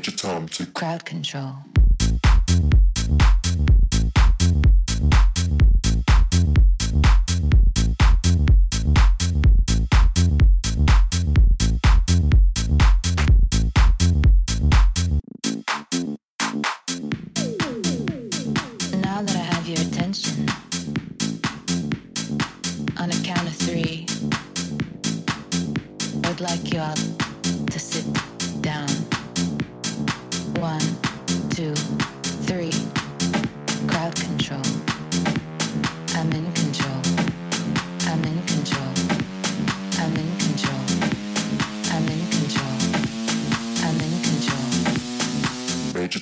Major Tom to crowd control.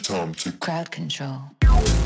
Tom to Crowd control.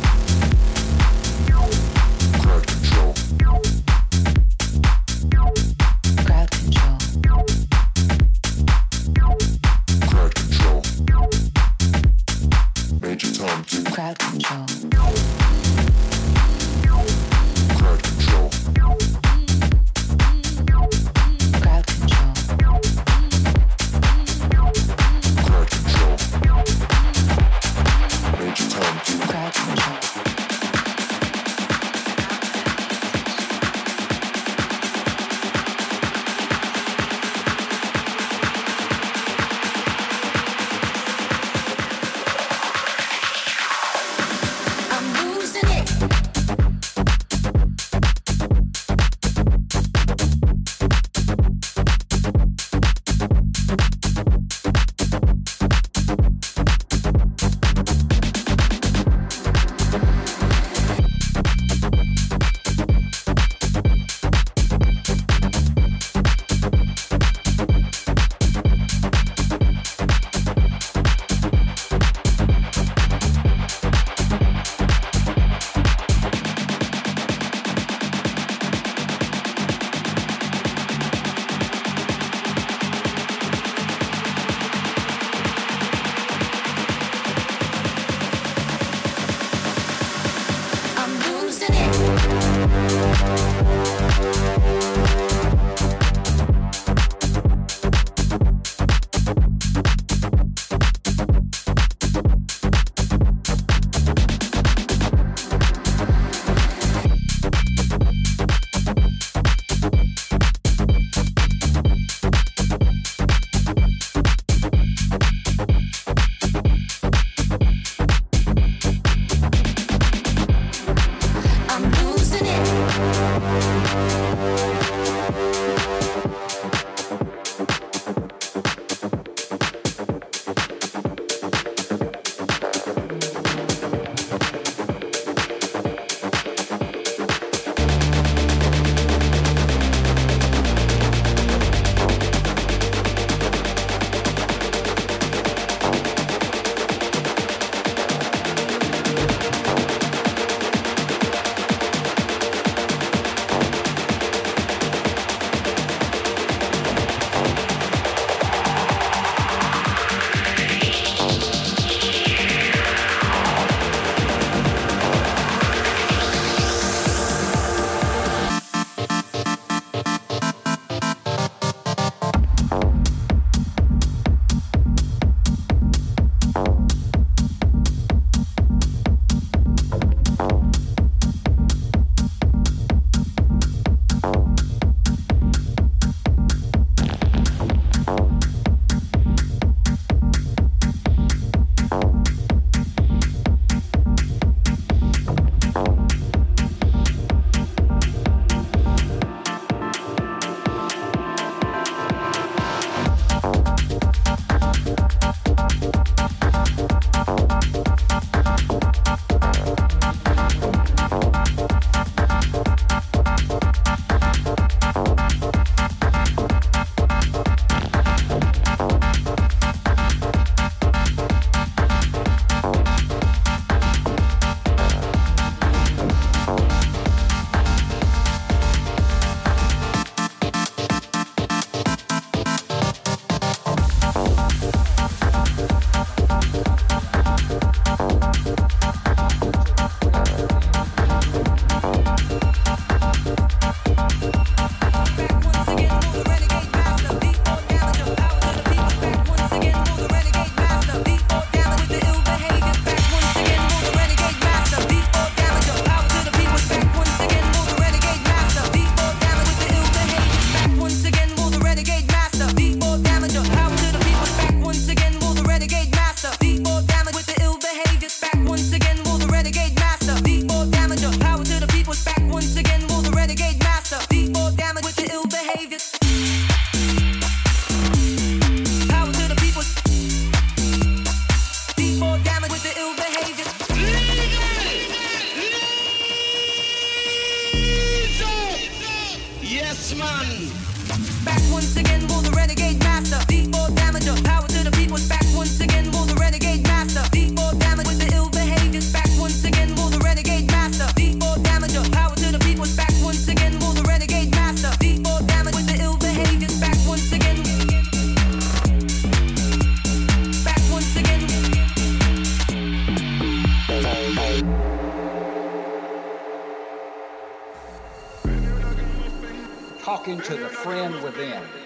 Friend within.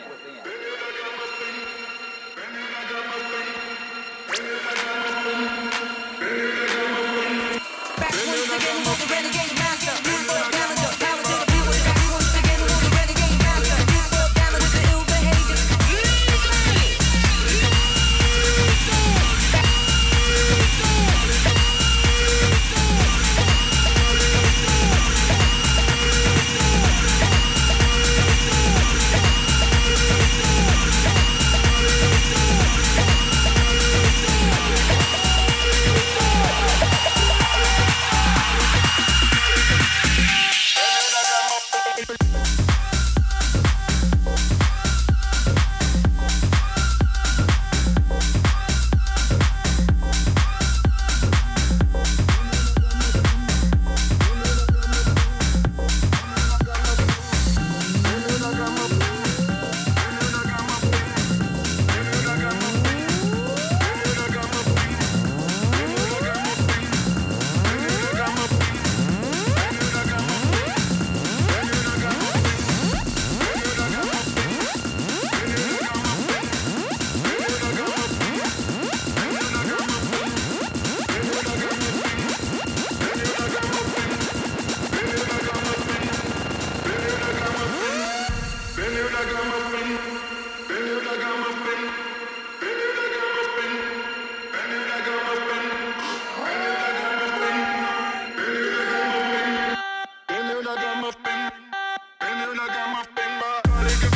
I I'm a spin, but